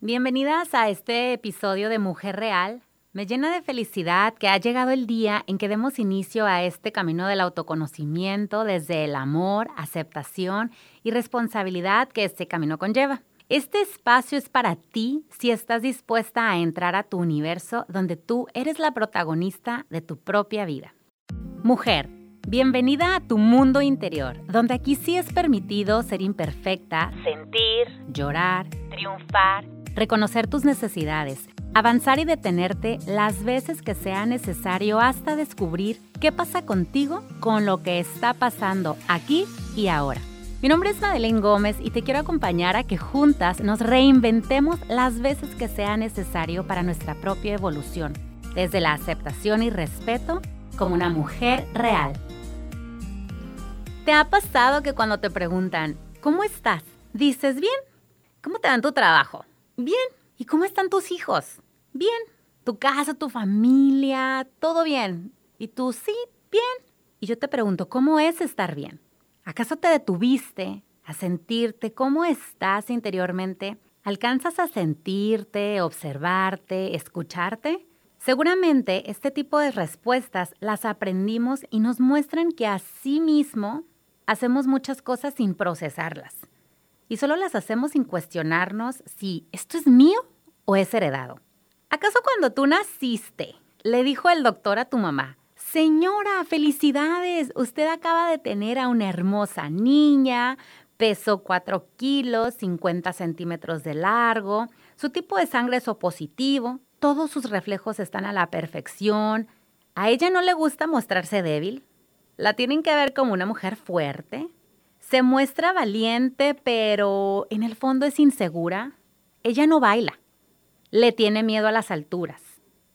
Bienvenidas a este episodio de Mujer Real. Me llena de felicidad que ha llegado el día en que demos inicio a este camino del autoconocimiento desde el amor, aceptación y responsabilidad que este camino conlleva. Este espacio es para ti si estás dispuesta a entrar a tu universo donde tú eres la protagonista de tu propia vida. Mujer, bienvenida a tu mundo interior, donde aquí sí es permitido ser imperfecta, sentir, llorar, triunfar, reconocer tus necesidades, avanzar y detenerte las veces que sea necesario hasta descubrir qué pasa contigo con lo que está pasando aquí y ahora. Mi nombre es Madeleine Gómez y te quiero acompañar a que juntas nos reinventemos las veces que sea necesario para nuestra propia evolución, desde la aceptación y respeto como una mujer real. ¿Te ha pasado que cuando te preguntan, ¿cómo estás? Dices, bien. ¿Cómo te dan tu trabajo? Bien. ¿Y cómo están tus hijos? Bien. ¿Tu casa, tu familia? Todo bien. ¿Y tú sí? Bien. Y yo te pregunto, ¿cómo es estar bien? ¿Acaso te detuviste a sentirte cómo estás interiormente? ¿Alcanzas a sentirte, observarte, escucharte? Seguramente este tipo de respuestas las aprendimos y nos muestran que así mismo hacemos muchas cosas sin procesarlas. Y solo las hacemos sin cuestionarnos si esto es mío o es heredado. ¿Acaso cuando tú naciste, le dijo el doctor a tu mamá, Señora, felicidades, usted acaba de tener a una hermosa niña, peso 4 kilos, 50 centímetros de largo, su tipo de sangre es O positivo, todos sus reflejos están a la perfección. ¿A ella no le gusta mostrarse débil? ¿La tienen que ver como una mujer fuerte? ¿Se muestra valiente, pero en el fondo es insegura? Ella no baila. Le tiene miedo a las alturas.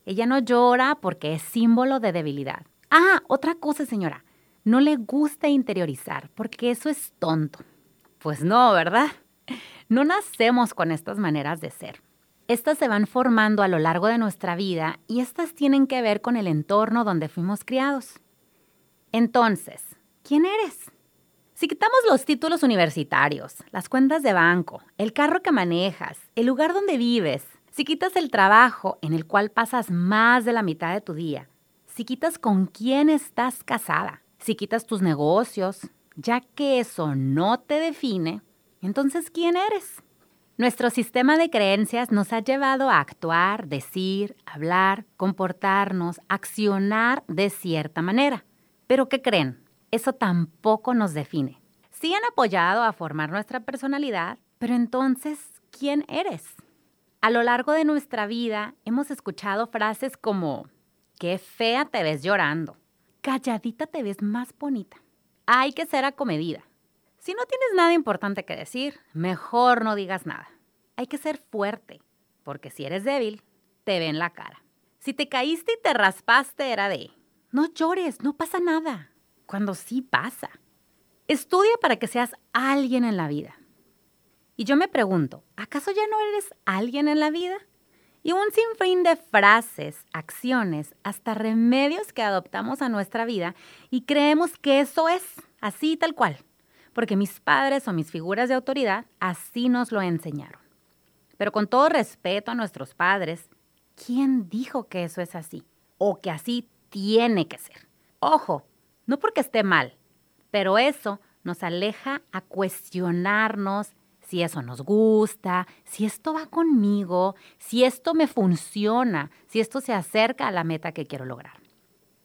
Ella no llora porque es símbolo de debilidad. Ah, otra cosa, señora. No le gusta interiorizar porque eso es tonto. Pues no, ¿verdad? No nacemos con estas maneras de ser. Estas se van formando a lo largo de nuestra vida y estas tienen que ver con el entorno donde fuimos criados. Entonces, ¿quién eres? Si quitamos los títulos universitarios, las cuentas de banco, el carro que manejas, el lugar donde vives, si quitas el trabajo en el cual pasas más de la mitad de tu día, si quitas con quién estás casada, si quitas tus negocios, ya que eso no te define, entonces ¿quién eres? Nuestro sistema de creencias nos ha llevado a actuar, decir, hablar, comportarnos, accionar de cierta manera. Pero ¿qué creen? Eso tampoco nos define. Sí han apoyado a formar nuestra personalidad, pero entonces, ¿quién eres? A lo largo de nuestra vida hemos escuchado frases como, qué fea te ves llorando, calladita te ves más bonita, hay que ser acomedida, si no tienes nada importante que decir, mejor no digas nada. Hay que ser fuerte, porque si eres débil, te ven la cara. Si te caíste y te raspaste era de, no llores, no pasa nada, cuando sí pasa. Estudia para que seas alguien en la vida. Y yo me pregunto, ¿acaso ya no eres alguien en la vida? Y un sinfín de frases, acciones, hasta remedios que adoptamos a nuestra vida y creemos que eso es así tal cual porque mis padres o mis figuras de autoridad así nos lo enseñaron. Pero con todo respeto a nuestros padres, ¿quién dijo que eso es así? O que así tiene que ser. Ojo, no porque esté mal, pero eso nos aleja a cuestionarnos si eso nos gusta, si esto va conmigo, si esto me funciona, si esto se acerca a la meta que quiero lograr.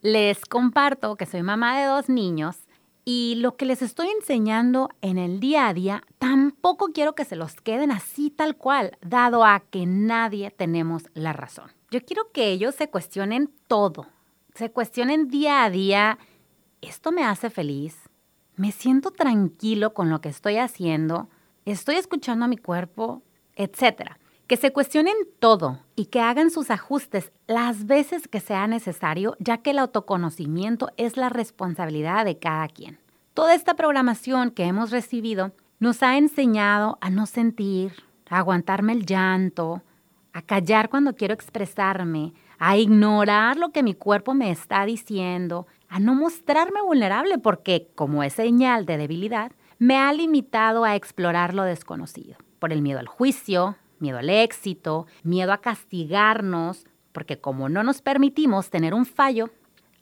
Les comparto que soy mamá de dos niños y lo que les estoy enseñando en el día a día, tampoco quiero que se los queden así tal cual, dado a que nadie tenemos la razón. Yo quiero que ellos se cuestionen todo, se cuestionen día a día, ¿esto me hace feliz? ¿Me siento tranquilo con lo que estoy haciendo? ¿Estoy escuchando a mi cuerpo? Etcétera que se cuestionen todo y que hagan sus ajustes las veces que sea necesario, ya que el autoconocimiento es la responsabilidad de cada quien. Toda esta programación que hemos recibido nos ha enseñado a no sentir, a aguantarme el llanto, a callar cuando quiero expresarme, a ignorar lo que mi cuerpo me está diciendo, a no mostrarme vulnerable porque, como es señal de debilidad, me ha limitado a explorar lo desconocido, por el miedo al juicio, miedo al éxito, miedo a castigarnos, porque como no nos permitimos tener un fallo,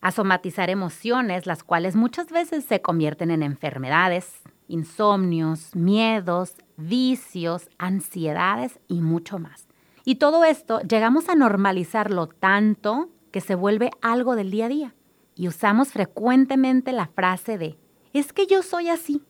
a somatizar emociones, las cuales muchas veces se convierten en enfermedades, insomnios, miedos, vicios, ansiedades y mucho más. Y todo esto llegamos a normalizarlo tanto que se vuelve algo del día a día. Y usamos frecuentemente la frase de, es que yo soy así,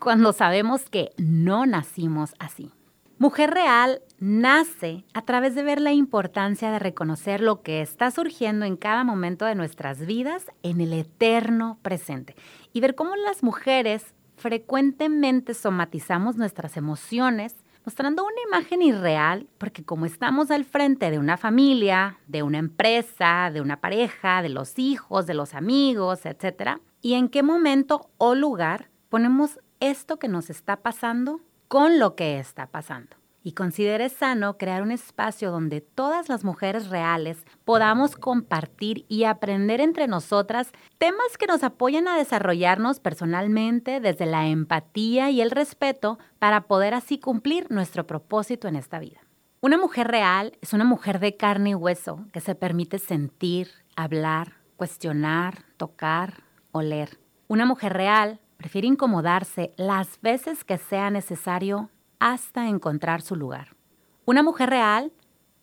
cuando sabemos que no nacimos así. Mujer Real nace a través de ver la importancia de reconocer lo que está surgiendo en cada momento de nuestras vidas en el eterno presente y ver cómo las mujeres frecuentemente somatizamos nuestras emociones mostrando una imagen irreal porque como estamos al frente de una familia, de una empresa, de una pareja, de los hijos, de los amigos, etc. ¿Y en qué momento o lugar ponemos esto que nos está pasando con lo que está pasando? Y considere sano crear un espacio donde todas las mujeres reales podamos compartir y aprender entre nosotras temas que nos apoyen a desarrollarnos personalmente desde la empatía y el respeto para poder así cumplir nuestro propósito en esta vida. Una mujer real es una mujer de carne y hueso que se permite sentir, hablar, cuestionar, tocar, oler. Una mujer real prefiere incomodarse las veces que sea necesario hasta encontrar su lugar. Una mujer real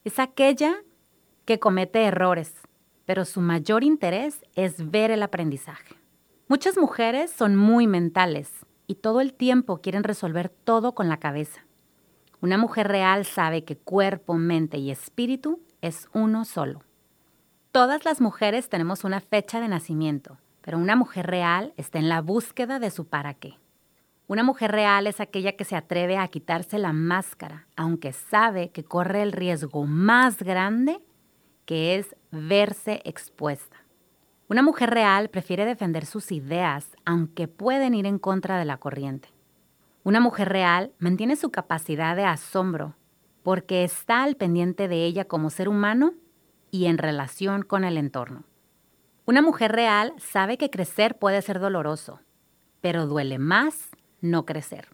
es aquella que comete errores, pero su mayor interés es ver el aprendizaje. Muchas mujeres son muy mentales y todo el tiempo quieren resolver todo con la cabeza. Una mujer real sabe que cuerpo, mente y espíritu es uno solo. Todas las mujeres tenemos una fecha de nacimiento, pero una mujer real está en la búsqueda de su para qué. Una mujer real es aquella que se atreve a quitarse la máscara, aunque sabe que corre el riesgo más grande, que es verse expuesta. Una mujer real prefiere defender sus ideas, aunque pueden ir en contra de la corriente. Una mujer real mantiene su capacidad de asombro, porque está al pendiente de ella como ser humano y en relación con el entorno. Una mujer real sabe que crecer puede ser doloroso, pero duele más no crecer.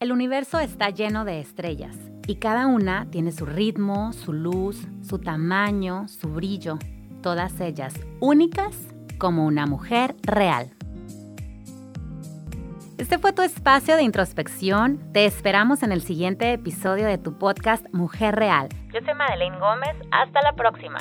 El universo está lleno de estrellas y cada una tiene su ritmo, su luz, su tamaño, su brillo, todas ellas únicas como una mujer real. Este fue tu espacio de introspección. Te esperamos en el siguiente episodio de tu podcast Mujer Real. Yo soy Madeleine Gómez. Hasta la próxima.